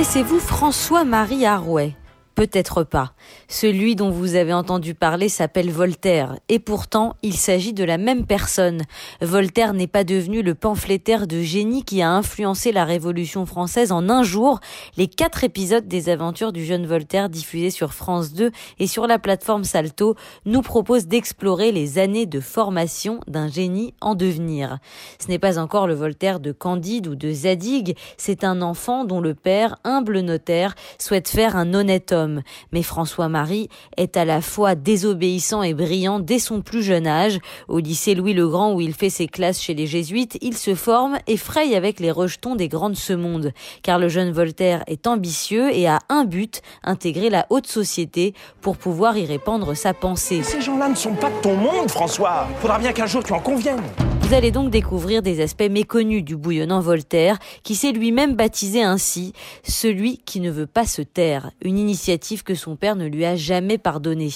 Connaissez-vous François-Marie Arouet? Peut-être pas. Celui dont vous avez entendu parler s'appelle Voltaire, et pourtant il s'agit de la même personne. Voltaire n'est pas devenu le pamphlétaire de génie qui a influencé la Révolution française en un jour. Les quatre épisodes des aventures du jeune Voltaire diffusés sur France 2 et sur la plateforme Salto nous proposent d'explorer les années de formation d'un génie en devenir. Ce n'est pas encore le Voltaire de Candide ou de Zadig, c'est un enfant dont le père, humble notaire, souhaite faire un honnête homme mais François-Marie est à la fois désobéissant et brillant dès son plus jeune âge. Au lycée Louis le Grand où il fait ses classes chez les jésuites, il se forme et fraye avec les rejetons des grands de ce monde. Car le jeune Voltaire est ambitieux et a un but, intégrer la haute société pour pouvoir y répandre sa pensée. Ces gens-là ne sont pas de ton monde, François. Faudra bien qu'un jour tu en conviennes. Vous allez donc découvrir des aspects méconnus du bouillonnant Voltaire, qui s'est lui-même baptisé ainsi, celui qui ne veut pas se taire, une initiative que son père ne lui a jamais pardonnée.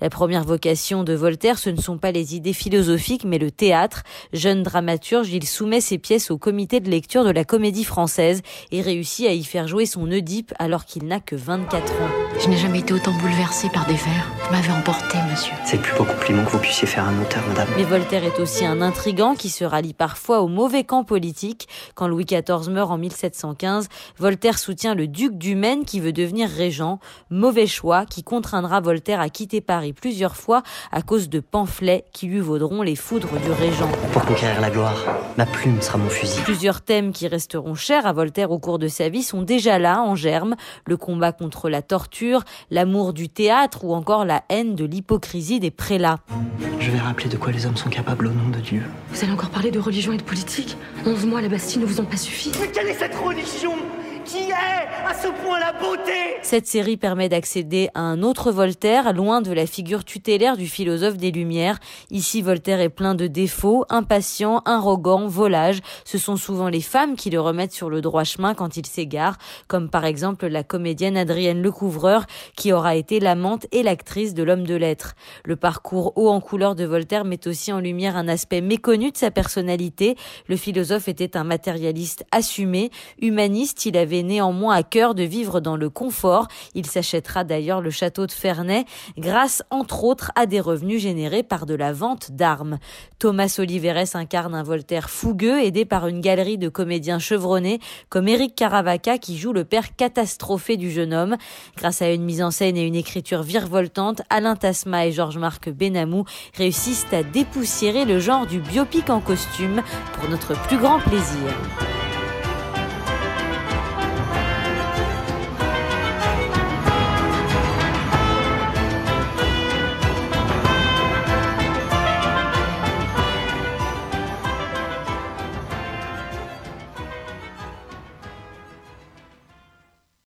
La première vocation de Voltaire, ce ne sont pas les idées philosophiques, mais le théâtre. Jeune dramaturge, il soumet ses pièces au comité de lecture de la comédie française et réussit à y faire jouer son Oedipe alors qu'il n'a que 24 ans. Je n'ai jamais été autant bouleversé par des vers. Vous m'avez emporté, monsieur. C'est le plus beau compliment que vous puissiez faire à un auteur, madame. Mais Voltaire est aussi un intrigant qui se rallie parfois au mauvais camp politique. Quand Louis XIV meurt en 1715, Voltaire soutient le duc du Maine qui veut devenir régent. Mauvais choix qui contraindra Voltaire à quitter Paris plusieurs fois à cause de pamphlets qui lui vaudront les foudres du régent. Pour conquérir la gloire, ma plume sera mon fusil. Plusieurs thèmes qui resteront chers à Voltaire au cours de sa vie sont déjà là, en germe. Le combat contre la torture, l'amour du théâtre ou encore la haine de l'hypocrisie des prélats. Je vais rappeler de quoi les hommes sont capables au nom de Dieu. Vous allez encore parler de religion et de politique. Onze mois à la Bastille ne vous ont pas suffi. Mais quelle est cette religion? Qui est à ce point la beauté Cette série permet d'accéder à un autre Voltaire, loin de la figure tutélaire du philosophe des Lumières. Ici, Voltaire est plein de défauts, impatient, arrogant, volage. Ce sont souvent les femmes qui le remettent sur le droit chemin quand il s'égare, comme par exemple la comédienne Adrienne Lecouvreur, qui aura été l'amante et l'actrice de l'homme de lettres. Le parcours haut en couleur de Voltaire met aussi en lumière un aspect méconnu de sa personnalité. Le philosophe était un matérialiste assumé, humaniste, il néanmoins à cœur de vivre dans le confort. Il s'achètera d'ailleurs le château de Ferney grâce entre autres à des revenus générés par de la vente d'armes. Thomas Oliveres incarne un Voltaire fougueux aidé par une galerie de comédiens chevronnés comme Eric Caravaca qui joue le père catastrophé du jeune homme. Grâce à une mise en scène et une écriture virevoltante, Alain Tasma et Georges-Marc Benamou réussissent à dépoussiérer le genre du biopic en costume pour notre plus grand plaisir.